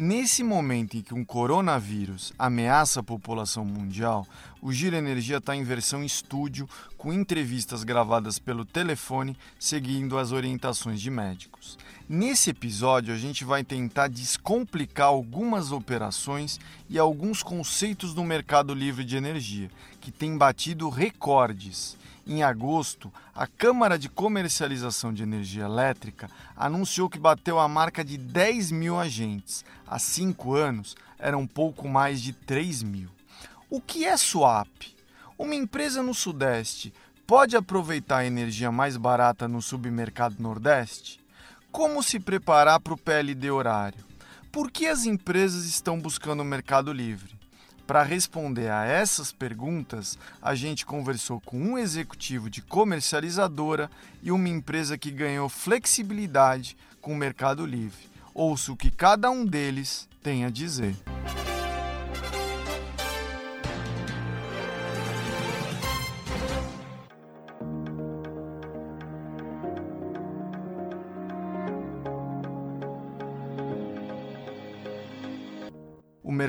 Nesse momento em que um coronavírus ameaça a população mundial, o Giro Energia está em versão estúdio, com entrevistas gravadas pelo telefone, seguindo as orientações de médicos. Nesse episódio, a gente vai tentar descomplicar algumas operações e alguns conceitos do mercado livre de energia, que tem batido recordes em agosto, a Câmara de Comercialização de Energia Elétrica anunciou que bateu a marca de 10 mil agentes. Há cinco anos, eram pouco mais de 3 mil. O que é swap? Uma empresa no Sudeste pode aproveitar a energia mais barata no submercado Nordeste? Como se preparar para o PLD horário? Por que as empresas estão buscando o mercado livre? Para responder a essas perguntas, a gente conversou com um executivo de comercializadora e uma empresa que ganhou flexibilidade com o Mercado Livre. Ouça o que cada um deles tem a dizer.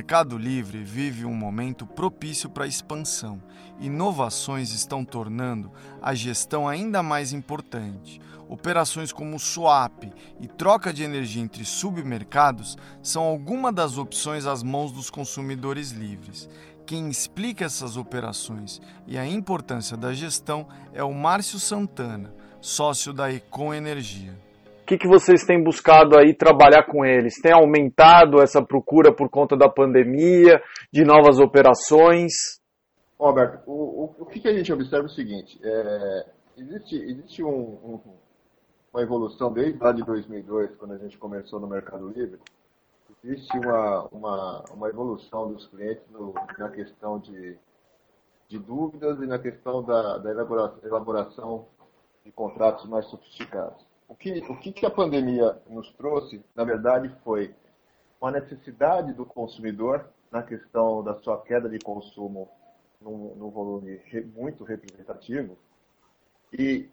Mercado Livre vive um momento propício para expansão. Inovações estão tornando a gestão ainda mais importante. Operações como swap e troca de energia entre submercados são algumas das opções às mãos dos consumidores livres. Quem explica essas operações e a importância da gestão é o Márcio Santana, sócio da Econ Energia que, que vocês têm buscado aí trabalhar com eles? Tem aumentado essa procura por conta da pandemia, de novas operações? Roberto, o, o, o que, que, a gente observa é o seguinte, é, existe, existe um, um, uma evolução desde lá de 2002, quando a gente começou no Mercado Livre, existe uma, uma, uma evolução dos clientes no, na questão de, de dúvidas e na questão da, da elaboração de contratos mais sofisticados. O que, o que a pandemia nos trouxe, na verdade, foi uma necessidade do consumidor na questão da sua queda de consumo num, num volume muito representativo. E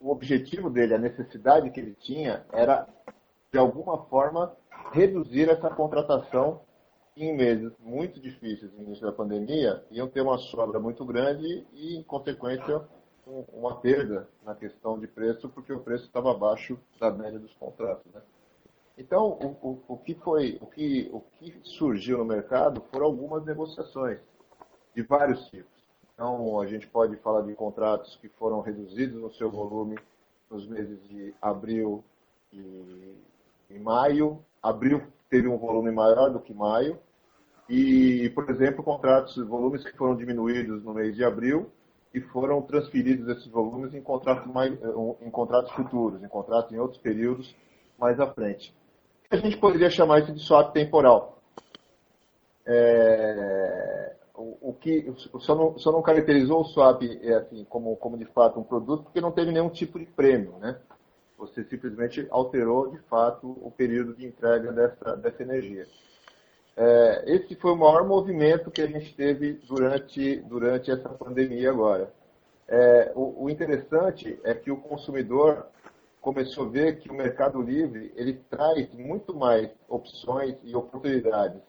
o objetivo dele, a necessidade que ele tinha, era, de alguma forma, reduzir essa contratação em meses muito difíceis no início da pandemia, iam ter uma sobra muito grande e, em consequência, uma perda na questão de preço, porque o preço estava abaixo da média dos contratos. Né? Então, o, o, o, que foi, o que, o que surgiu no mercado foram algumas negociações de vários tipos. Então, a gente pode falar de contratos que foram reduzidos no seu volume nos meses de abril e, e maio. Abril teve um volume maior do que maio. E, por exemplo, contratos, volumes que foram diminuídos no mês de abril e foram transferidos esses volumes em contratos, mais, em contratos futuros, em contratos em outros períodos mais à frente. A gente poderia chamar isso de swap temporal. É, o, o, que só não, só não caracterizou o swap é, assim, como, como de fato um produto porque não teve nenhum tipo de prêmio, né? Você simplesmente alterou de fato o período de entrega dessa, dessa energia. É, esse foi o maior movimento que a gente teve durante, durante essa pandemia agora. É, o, o, interessante é que o consumidor começou a ver que o Mercado Livre ele traz muito mais opções e oportunidades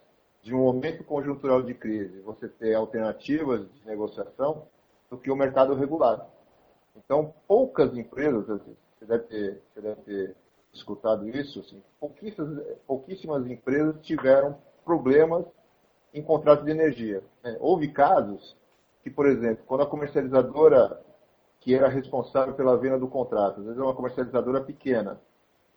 de um momento conjuntural de crise, você ter alternativas de negociação do que o mercado regulado. Então, poucas empresas, você deve ter, você deve ter escutado isso, assim, pouquíssimas, pouquíssimas empresas tiveram problemas em contratos de energia. Né? Houve casos que, por exemplo, quando a comercializadora que era responsável pela venda do contrato, às vezes é uma comercializadora pequena,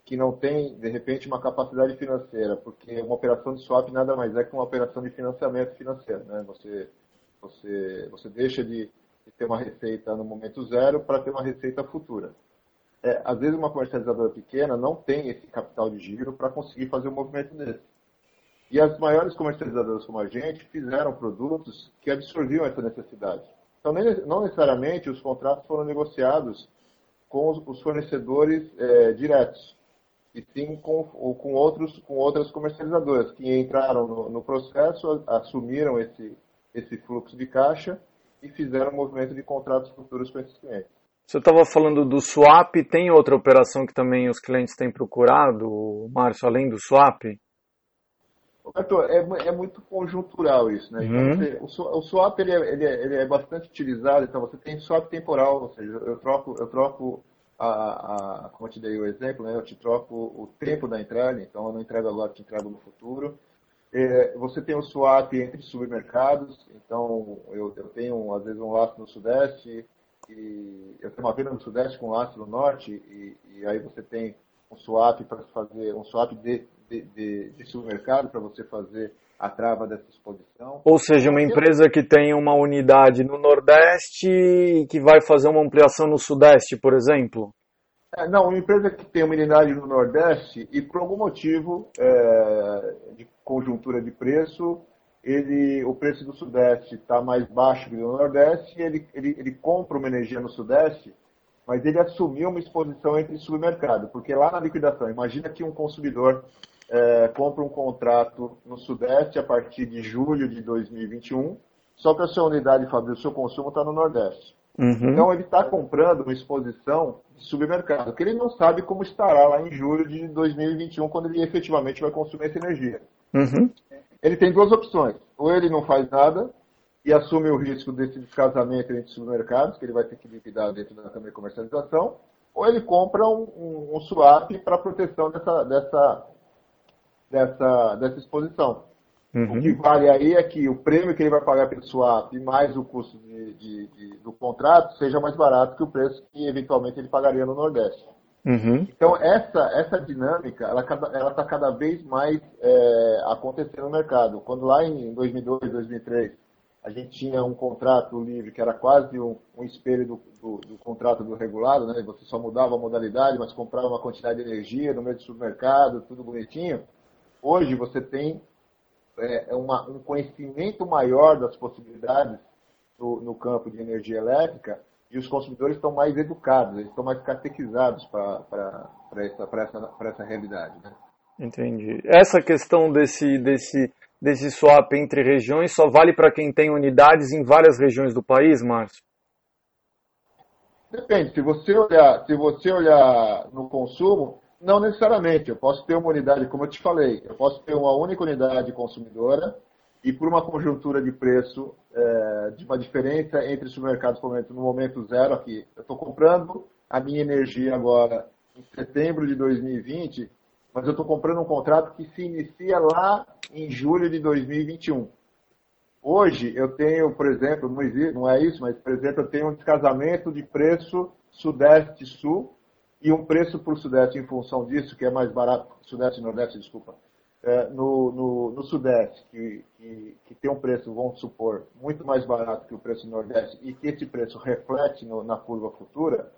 que não tem, de repente, uma capacidade financeira, porque uma operação de swap nada mais é que uma operação de financiamento financeiro. Né? Você, você, você deixa de, ter uma receita no momento zero para ter uma receita futura. É, às vezes, uma comercializadora pequena não tem esse capital de giro para conseguir fazer um movimento desse. E as maiores comercializadoras como a gente fizeram produtos que absorviam essa necessidade. Então, não necessariamente os contratos foram negociados com os fornecedores é, diretos, e sim com, com, outros, com outras comercializadoras que entraram no, no processo, assumiram esse, esse fluxo de caixa e fizeram um movimento de contratos futuros com esses clientes. Você estava falando do swap, tem outra operação que também os clientes têm procurado, Márcio, além do swap? Roberto, é, é muito conjuntural isso, né? Então, uhum. você, o, o, swap ele é, ele, é, ele é, bastante utilizado, então você tem swap temporal, ou seja, eu troco, eu troco a, a, como eu te dei o exemplo, né? Eu te troco o tempo da entrega, então eu não entrego agora, te entrego no futuro. É, você tem o swap entre supermercados, então eu, eu tenho às vezes um laço no Sudeste, e eu tenho uma venda no Sudeste com laço no Norte, e, e aí você tem um swap para fazer, um swap de, de, de, de supermercado para você fazer a trava dessa exposição. Ou seja, uma empresa que tem uma unidade no Nordeste e que vai fazer uma ampliação no Sudeste, por exemplo? É, não, uma empresa que tem uma unidade no Nordeste e por algum motivo é, de conjuntura de preço ele, o preço do Sudeste está mais baixo que do Nordeste, ele, ele, ele compra uma energia no Sudeste, mas ele assumiu uma exposição entre supermercado, porque lá na liquidação, imagina que um consumidor é, compra um contrato no Sudeste a partir de julho de 2021, só que a sua unidade fabril, o seu consumo está no Nordeste. Uhum. Então ele está comprando uma exposição de supermercado, que ele não sabe como estará lá em julho de 2021, quando ele efetivamente vai consumir essa energia. Uhum ele tem duas opções. Ou ele não faz nada e assume o risco desse descasamento entre supermercados, que ele vai ter que liquidar dentro da Câmara de Comercialização, ou ele compra um, um, um swap para proteção dessa, dessa, dessa, dessa exposição. Uhum. O que vale aí é que o prêmio que ele vai pagar pelo swap mais o custo de, de, de, do contrato seja mais barato que o preço que eventualmente ele pagaria no Nordeste. Uhum. Então, essa, essa dinâmica, ela está cada vez mais é, acontecendo no mercado. Quando lá em 2002, 2003, a gente tinha um contrato livre que era quase um, um espelho do, do, do, contrato do regulado, né? você só mudava a modalidade, mas comprava uma quantidade de energia no meio do supermercado, tudo bonitinho. Hoje você tem é, uma, um conhecimento maior das possibilidades no, no campo de energia elétrica e os consumidores estão mais educados, eles estão mais catequizados para essa, essa, essa realidade. Né? Entendi. Essa questão desse, desse, desse swap entre regiões só vale para quem tem unidades em várias regiões do país, Márcio? Depende. Se você olhar, se você olhar no consumo, não necessariamente. Eu posso ter uma unidade, como eu te falei, eu posso ter uma única unidade consumidora e por uma conjuntura de preço, é, de uma diferença entre supermercados no momento zero aqui. Eu estou comprando a minha energia agora em setembro de 2020, mas eu estou comprando um contrato que se inicia lá em julho de 2021. Hoje eu tenho, por exemplo, não é isso, mas por exemplo eu tenho um descasamento de preço Sudeste-Sul e um preço para o Sudeste em função disso, que é mais barato, Sudeste e Nordeste, desculpa, é, no, no, no, Sudeste, que, que, que, tem um preço, vamos supor, muito mais barato que o preço no Nordeste, e que esse preço reflete no, na curva futura,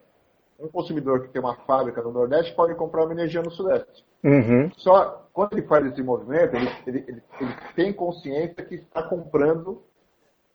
um consumidor que tem uma fábrica no Nordeste pode comprar uma energia no Sudeste. Uhum. Só quando ele faz esse movimento, ele, ele, ele, ele tem consciência que está comprando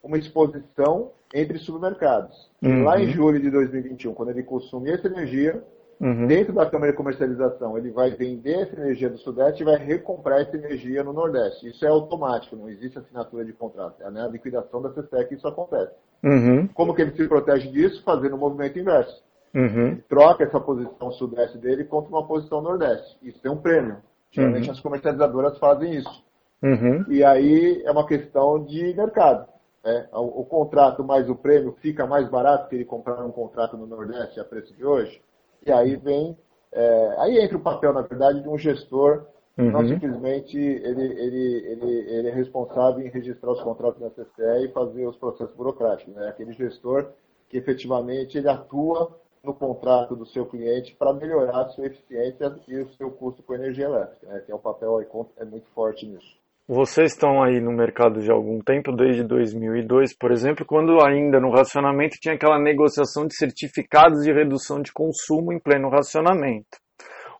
uma exposição entre supermercados. Uhum. Lá em julho de 2021, quando ele consumir essa energia, Uhum. Dentro da câmara de comercialização, ele vai vender essa energia do Sudeste e vai recomprar essa energia no Nordeste. Isso é automático, não existe assinatura de contrato. É na liquidação da CSEC isso acontece. Uhum. Como que ele se protege disso? Fazendo o um movimento inverso. Uhum. Troca essa posição Sudeste dele contra uma posição Nordeste. Isso tem um prêmio. Geralmente uhum. as comercializadoras fazem isso. Uhum. E aí é uma questão de mercado. É, o, o, contrato mais o prêmio fica mais barato que ele comprar um contrato no Nordeste a preço de hoje? E aí vem, é, aí entra o papel, na verdade, de um gestor, uhum. não simplesmente ele, ele, ele, ele é responsável em registrar os contratos da CCE e fazer os processos burocráticos. Né? Aquele gestor que efetivamente ele atua no contrato do seu cliente para melhorar a sua eficiência e o seu custo com energia elétrica, né? é um papel é muito forte nisso. Vocês estão aí no mercado de algum tempo, desde 2002, por exemplo, quando ainda no racionamento tinha aquela negociação de certificados de redução de consumo em pleno racionamento.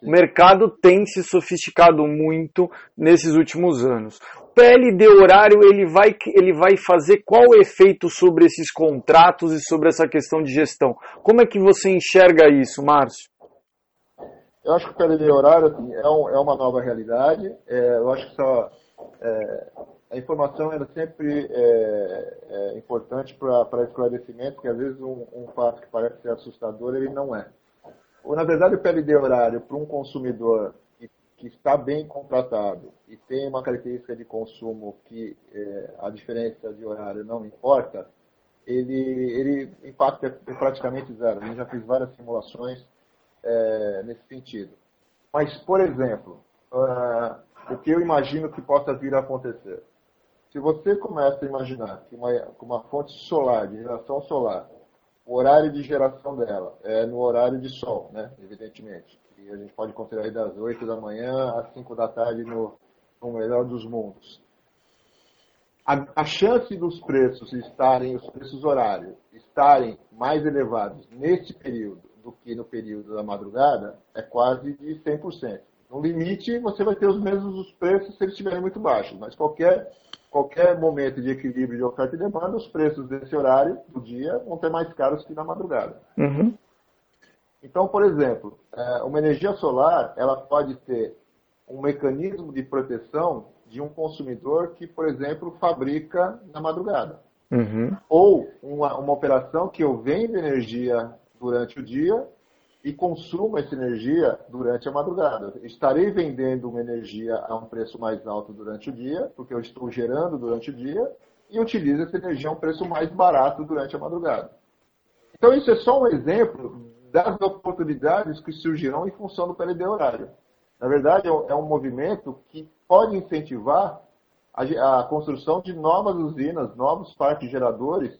O mercado tem se sofisticado muito nesses últimos anos. O PLD horário ele vai, ele vai fazer qual efeito sobre esses contratos e sobre essa questão de gestão? Como é que você enxerga isso, Márcio? Eu acho que o PLD horário assim, é, um, é, uma nova realidade. É, eu acho que só, é, a informação é sempre é, é importante para esclarecimento, porque às vezes um, um, fato que parece ser assustador, ele não é. Ou, na verdade, o PLD horário para um consumidor que, que, está bem contratado e tem uma característica de consumo que é, a diferença de horário não importa, ele, ele impacta praticamente zero. Gente já fez várias simulações é, nesse sentido. Mas, por exemplo, uh, o que eu imagino que possa vir a acontecer? Se você começa a imaginar que uma, uma fonte solar, de geração solar, o horário de geração dela é no horário de sol, né? evidentemente. E a gente pode considerar das 8 da manhã às 5 da tarde no, no melhor dos mundos. A, a, chance dos preços estarem, os preços horários, estarem mais elevados nesse período do que no período da madrugada é quase de 100%. No limite, você vai ter os mesmos preços se eles estiverem muito baixos, mas qualquer qualquer momento de equilíbrio de oferta e demanda, os preços desse horário do dia vão ter mais caros que na madrugada. Uhum. Então, por exemplo, é, uma energia solar ela pode ter um mecanismo de proteção de um consumidor que, por exemplo, fabrica na madrugada. Uhum. Ou uma, uma operação que eu vendo energia durante o dia e consuma essa energia durante a madrugada. Estarei vendendo uma energia a um preço mais alto durante o dia, porque eu estou gerando durante o dia, e utilizo essa energia a um preço mais barato durante a madrugada. Então, isso é só um exemplo das oportunidades que surgirão em função do PLD horário. Na verdade, é um movimento que pode incentivar a, construção de novas usinas, novos parques geradores,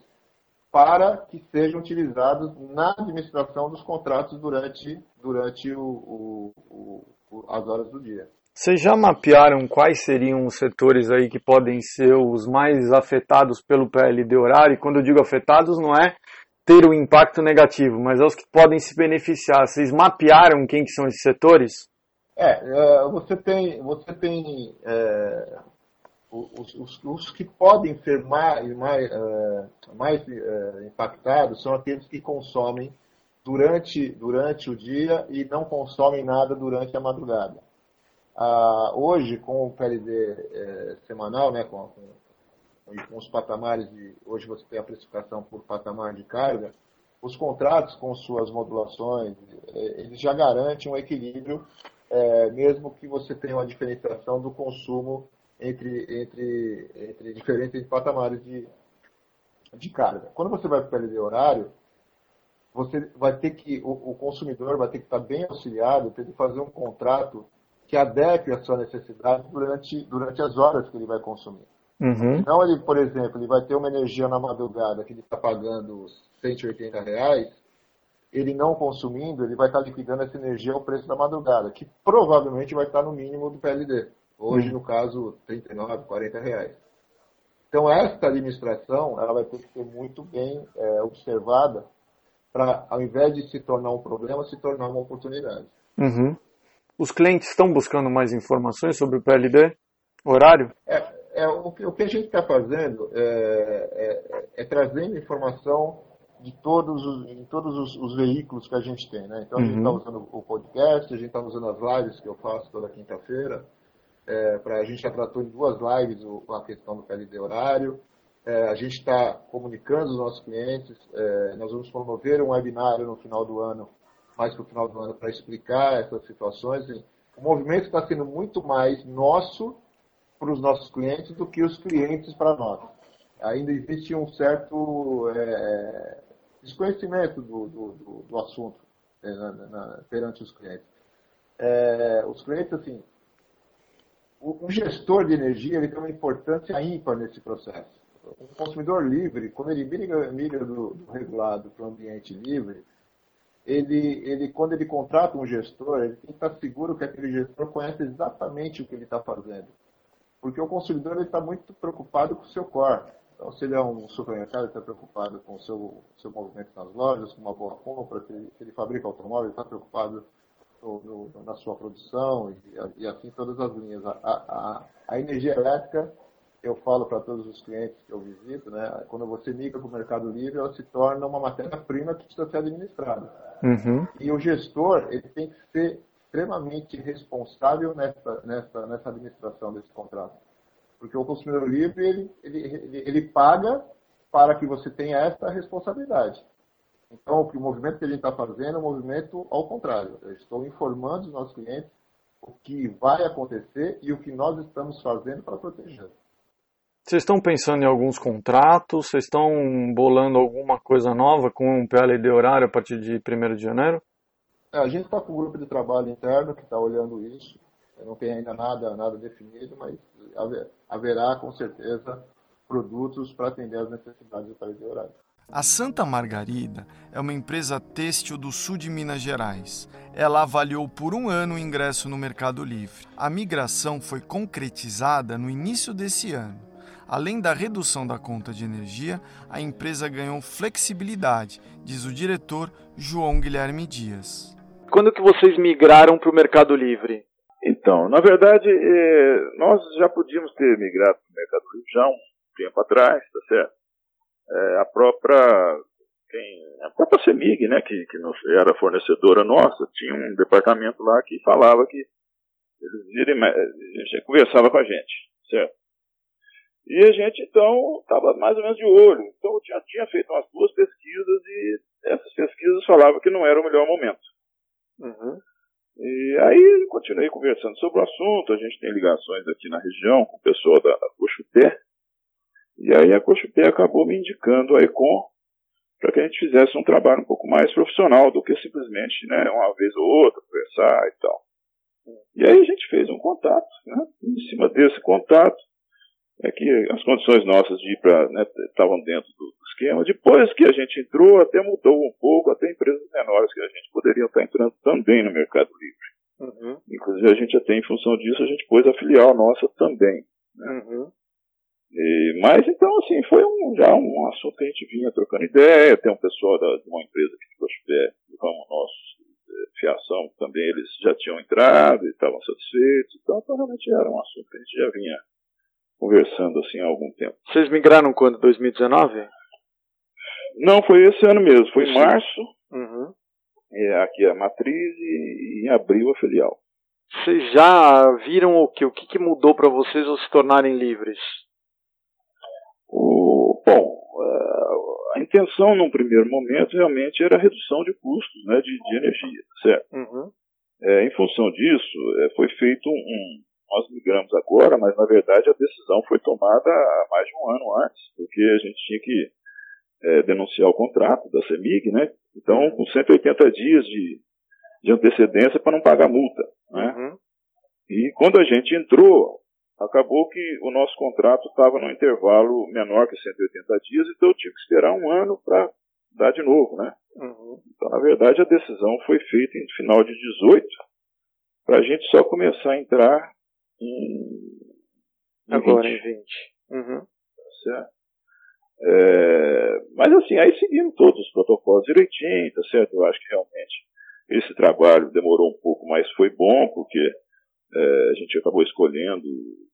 para que sejam utilizados na administração dos contratos durante, durante o, o, o, as horas do dia. Vocês já mapearam quais seriam os setores aí que podem ser os mais afetados pelo PLD horário? E quando eu digo afetados, não é ter um impacto negativo, mas é os que podem se beneficiar. Vocês mapearam quem que são esses setores? É, é você tem, você tem é, os, os, os, que podem ser mais, mais, uh, mais uh, impactados são aqueles que consomem durante, durante o dia e não consomem nada durante a madrugada. Uh, hoje, com o PLD eh, semanal, né, com, com, com, os patamares de. Hoje você tem a precificação por patamar de carga, os contratos com suas modulações, eles já garantem um equilíbrio, mesmo que você tenha uma diferenciação do consumo entre, entre, entre diferentes patamares de, de carga. Quando você vai para o PLD horário, você vai ter que, o, o, consumidor vai ter que estar bem auxiliado, ter que fazer um contrato que adeque a sua necessidade durante, durante as horas que ele vai consumir. Uhum. Então, ele, por exemplo, ele vai ter uma energia na madrugada que ele está pagando 180 reais, ele não consumindo, ele vai estar liquidando essa energia ao preço da madrugada, que provavelmente vai estar no mínimo do PLD. Hoje, hum. no caso, 39, 40 reais. Então, esta administração ela vai ter que ser muito bem é, observada para, ao invés de se tornar um problema, se tornar uma oportunidade. Uhum. Os clientes estão buscando mais informações sobre o PLD? Horário? É, é o, que, o, que, a gente está fazendo é, é, é, trazendo informação de todos os, em todos os, os, veículos que a gente tem. Né? Então, a gente está uhum. usando o podcast, a gente está usando as lives que eu faço toda quinta-feira, é, pra, a gente já tratou em duas lives o, a questão do PLD horário. É, a gente está comunicando os nossos clientes. É, nós vamos promover um webinário no final do ano, mais para o final do ano, para explicar essas situações. O movimento está sendo muito mais nosso para os nossos clientes do que os clientes para nós. Ainda existe um certo é, desconhecimento do, do, do, do assunto é, na, na, perante os clientes. É, os clientes, assim, o, gestor de energia ele tem uma importância ímpar nesse processo. O consumidor livre, quando ele migra, migra do, do regulado para o ambiente livre, ele, ele, quando ele contrata um gestor, ele tem que estar seguro que aquele gestor conhece exatamente o que ele está fazendo. Porque o consumidor está muito preocupado com o seu core. Então, se ele é um supermercado, ele está preocupado com o seu, seu movimento nas lojas, com uma boa compra, se ele, se ele fabrica automóvel, ele está preocupado no, no, na sua produção e, e, assim todas as linhas. A, a, a energia elétrica, eu falo para todos os clientes que eu visito, né, quando você migra para o Mercado Livre, ela se torna uma matéria-prima que precisa ser administrada. Uhum. E o gestor ele tem que ser extremamente responsável nessa, nessa, nessa administração desse contrato. Porque o consumidor livre, ele, ele, ele, ele paga para que você tenha essa responsabilidade. Então, o movimento que a gente está fazendo é um movimento ao contrário. Eu estou informando os nossos clientes o que vai acontecer e o que nós estamos fazendo para proteger. Vocês estão pensando em alguns contratos? Vocês estão bolando alguma coisa nova com um PLD horário a partir de 1 de janeiro? É, a gente está com um grupo de trabalho interno que está olhando isso. Não tem ainda nada, nada definido, mas haverá com certeza produtos para atender as necessidades do PLD horário. A Santa Margarida é uma empresa têxtil do sul de Minas Gerais. Ela avaliou por um ano o ingresso no Mercado Livre. A migração foi concretizada no início desse ano. Além da redução da conta de energia, a empresa ganhou flexibilidade, diz o diretor João Guilherme Dias. Quando que vocês migraram para o Mercado Livre? Então, na verdade, eh, nós já podíamos ter migrado para o Mercado Livre já há um tempo atrás, tá certo? É, a própria quem, a própria CEMIG, né, que, que nos, era fornecedora nossa, tinha um departamento lá que falava que eles gente conversava com a gente, certo? E a gente, então, estava mais ou menos de olho. Então, eu tinha, tinha, feito umas duas pesquisas e essas pesquisas falavam que não era o melhor momento. Uhum. E aí, continuei conversando sobre o assunto. A gente tem ligações aqui na região com o pessoal da, Cochupé, e aí a Cochupé acabou me indicando a Econ para que a gente fizesse um trabalho um pouco mais profissional do que simplesmente né, uma vez ou outra conversar e tal. E aí a gente fez um contato, né? em cima desse contato, é que as condições nossas de ir para né, estavam dentro do esquema. Depois que a gente entrou, até mudou um pouco, até empresas menores que a gente poderia estar entrando também no Mercado Livre. Uhum. Inclusive a gente até em função disso a gente pôs a filial nossa também. Né? Uhum. E, mas então, assim, foi um, já um assunto que a gente vinha trocando ideia. Tem um pessoal da, de uma empresa que ficou do ramo nosso, de fiação, também eles já tinham entrado e estavam satisfeitos. Então, então, realmente era um assunto que a gente já vinha conversando assim há algum tempo. Vocês migraram quando? 2019? Não, foi esse ano mesmo. Foi em março. Uhum. É, aqui a matriz e, e em abril a filial. Vocês já viram o que? O que, que mudou para vocês ao se tornarem livres? Bom, a intenção num primeiro momento realmente era a redução de custos né, de, de energia, certo? Uhum. É, em função disso, é, foi feito um, Nós migramos agora, mas na verdade a decisão foi tomada há mais de um ano antes, porque a gente tinha que é, denunciar o contrato da CEMIG, né? Então, com 180 dias de, de antecedência para não pagar multa, né? Uhum. E quando a gente entrou, acabou que o nosso contrato estava no intervalo menor que 180 dias, então eu tive que esperar um ano para dar de novo, né? Uhum. Então, na verdade, a decisão foi feita em final de 18, para a gente só começar a entrar em, em Agora 20. em 20. Uhum. Certo? É, mas assim, aí seguimos todos os protocolos direitinho, tá certo? Eu acho que realmente esse trabalho demorou um pouco, mas foi bom, porque é, a gente acabou escolhendo.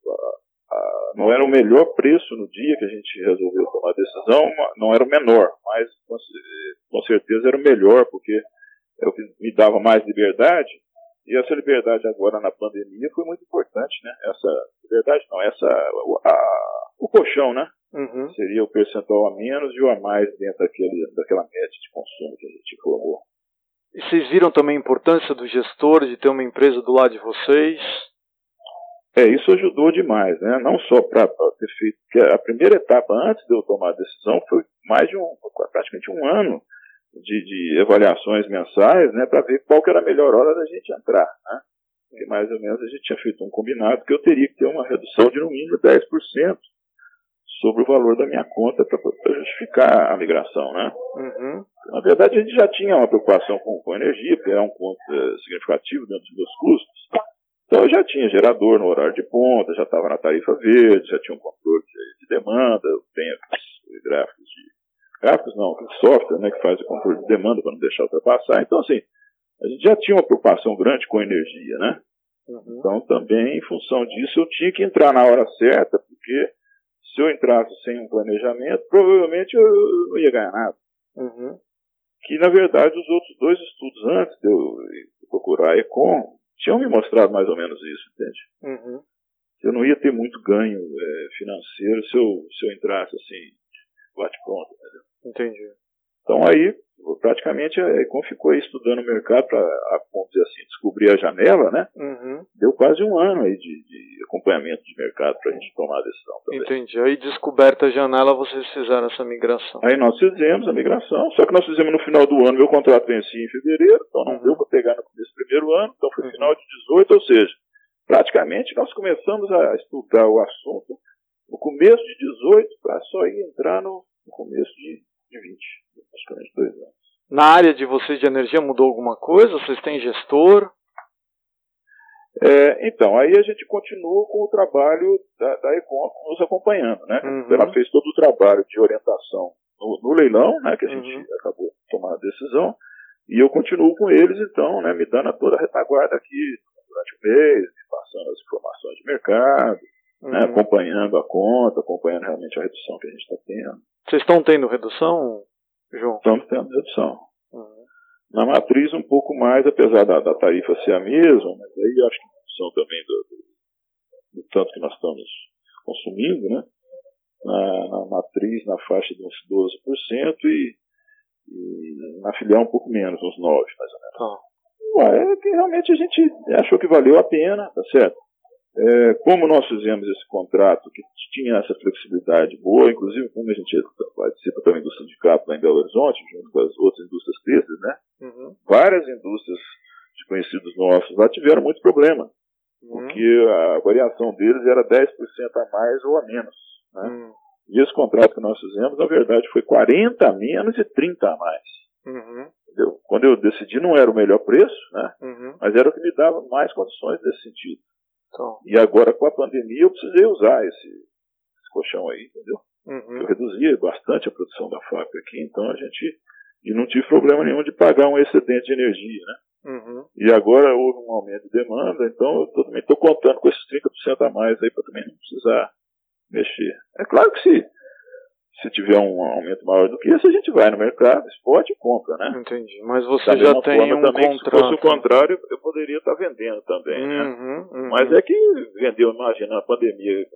A, a, não era o melhor preço no dia que a gente resolveu tomar a decisão, não era o menor, mas com, com certeza era o melhor, porque é o que me dava mais liberdade. E essa liberdade agora na pandemia foi muito importante, né? Essa liberdade não, essa a, o colchão, né? Uhum. Seria o percentual a menos e o a mais dentro daquele, daquela média de consumo que a gente formou. E vocês viram também a importância do gestor, de ter uma empresa do lado de vocês? É, isso ajudou demais, né? Não só para ter feito. Porque a primeira etapa antes de eu tomar a decisão foi mais de um, praticamente um ano de, de avaliações mensais, né? Para ver qual que era a melhor hora da gente entrar, né? Porque mais ou menos a gente tinha feito um combinado que eu teria que ter uma redução de no mínimo 10% sobre o valor da minha conta para justificar a migração, né? Uhum. Na verdade, a gente já tinha uma preocupação com, com energia, porque é um ponto é, significativo dentro dos meus custos. Então, eu já tinha gerador no horário de ponta, já estava na tarifa verde, já tinha um controle de, de demanda, eu tenho gráficos de... Gráficos não, software né, que faz o controle de demanda para não deixar ultrapassar. Então, assim, a gente já tinha uma preocupação grande com energia, né? Uhum. Então, também, em função disso, eu tinha que entrar na hora certa, porque se eu entrasse sem um planejamento, provavelmente eu não ia ganhar nada. Uhum. Que, na verdade, os outros dois estudos antes de eu procurar a Econ tinham me mostrado mais ou menos isso, entende? Uhum. Eu não ia ter muito ganho é, financeiro se eu, se eu entrasse assim, bate pronto, entendeu? Entendi. Então aí praticamente a Econ ficou estudando o mercado para, vamos dizer assim, descobrir a janela, né? Uhum. Deu quase um ano aí de, de acompanhamento de mercado para a gente tomar a decisão. Também. Entendi. Aí descoberta a janela, vocês fizeram essa migração. Aí nós fizemos a migração, só que nós fizemos no final do ano, meu contrato vencia em fevereiro, então não uhum. deu para pegar no começo do primeiro ano, então foi uhum. final de 18, ou seja, praticamente nós começamos a estudar o assunto no começo de 18 para só ir entrar no, no começo de, de 20 praticamente dois anos. Na área de vocês de energia mudou alguma coisa? Vocês têm gestor? É, então, aí a gente continua com o trabalho da, da Econ nos acompanhando, né? Uhum. Ela fez todo o trabalho de orientação no, no leilão, né? Que a gente uhum. acabou tomando a decisão. E eu continuo com eles, então, né? Me dando toda a retaguarda aqui durante o mês, passando as informações de mercado, né, uhum. né? acompanhando a conta, acompanhando realmente a redução que a gente está tendo. Vocês estão tendo redução? João? Estamos tendo redução. Uhum. Na matriz, um pouco mais, apesar da, da, tarifa ser a mesma, mas aí acho que em função também do, do, do, tanto que nós estamos consumindo, né? Na, na matriz, na faixa de uns 12% e, e na filial um pouco menos, uns 9% mais ou menos. Ah. é que realmente a gente achou que valeu a pena, tá certo? É, como nós fizemos esse contrato que tinha essa flexibilidade boa, inclusive como a gente participa também do sindicato lá em Belo Horizonte, junto com as outras indústrias têxteis, né? Uhum. Várias indústrias de conhecidos nossos lá tiveram muito problema, uhum. porque a variação deles era 10% a mais ou a menos, né? Uhum. E esse contrato que nós fizemos, na verdade, foi 40 a menos e 30 a mais. Uhum. Quando eu decidi, não era o melhor preço, né? Uhum. Mas era o que me dava mais condições nesse sentido. Então. E agora com a pandemia eu precisei usar esse, esse colchão aí, entendeu? Uhum. Eu reduzia bastante a produção da fábrica aqui, então a gente. E não tive problema nenhum de pagar um excedente de energia, né? Uhum. E agora houve um aumento de demanda, então eu também estou contando com esses 30% a mais aí para também não precisar mexer. É claro que se se tiver um aumento maior do que isso, a gente vai no mercado, esporte e compra, né? Entendi. Mas você já tem um também, contrato. Se fosse o contrário, eu poderia estar vendendo também, né? uhum? Uhum. Mas é que vendeu, imagina, a pandemia,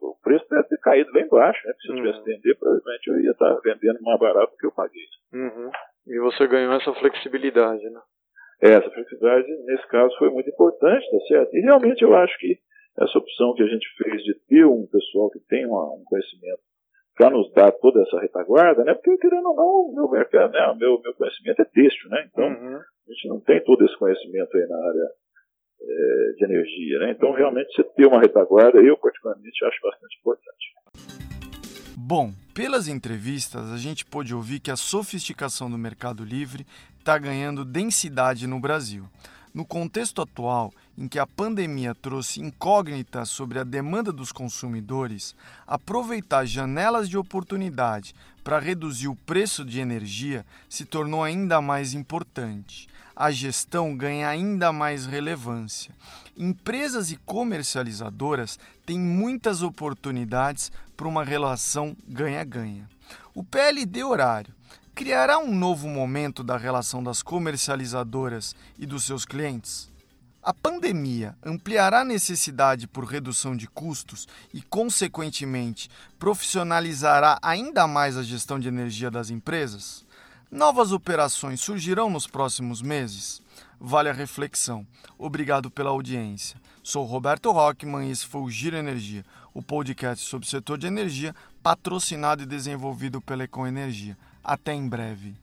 o preço deve ter caído bem baixo, né? Se eu tivesse uhum. vender, provavelmente eu ia estar vendendo mais barato do que eu paguei. Uhum. E você ganhou essa flexibilidade, né? É, essa flexibilidade, nesse caso, foi muito importante, tá certo? E realmente eu acho que essa opção que a gente fez de ter um pessoal que tem uma, um conhecimento para nos dar toda essa retaguarda, né? Porque querendo ou não, o meu mercado, né? O meu, meu conhecimento é texto, né? Então uhum. a gente não tem todo esse conhecimento aí na área é, de energia, né? Então realmente você ter uma retaguarda, eu particularmente acho bastante importante. Bom, pelas entrevistas a gente pôde ouvir que a sofisticação do Mercado Livre está ganhando densidade no Brasil. No contexto atual, em que a pandemia trouxe incógnitas sobre a demanda dos consumidores, aproveitar janelas de oportunidade para reduzir o preço de energia se tornou ainda mais importante. A gestão ganha ainda mais relevância. Empresas e comercializadoras têm muitas oportunidades para uma relação ganha-ganha. O PLD horário criará um novo momento da relação das comercializadoras e dos seus clientes? A pandemia ampliará a necessidade por redução de custos e, consequentemente, profissionalizará ainda mais a gestão de energia das empresas? Novas operações surgirão nos próximos meses? Vale a reflexão. Obrigado pela audiência. Sou Roberto Rockman e esse foi o Giro Energia, o podcast sobre o setor de energia, patrocinado e desenvolvido pela Econ Energia. Até em breve.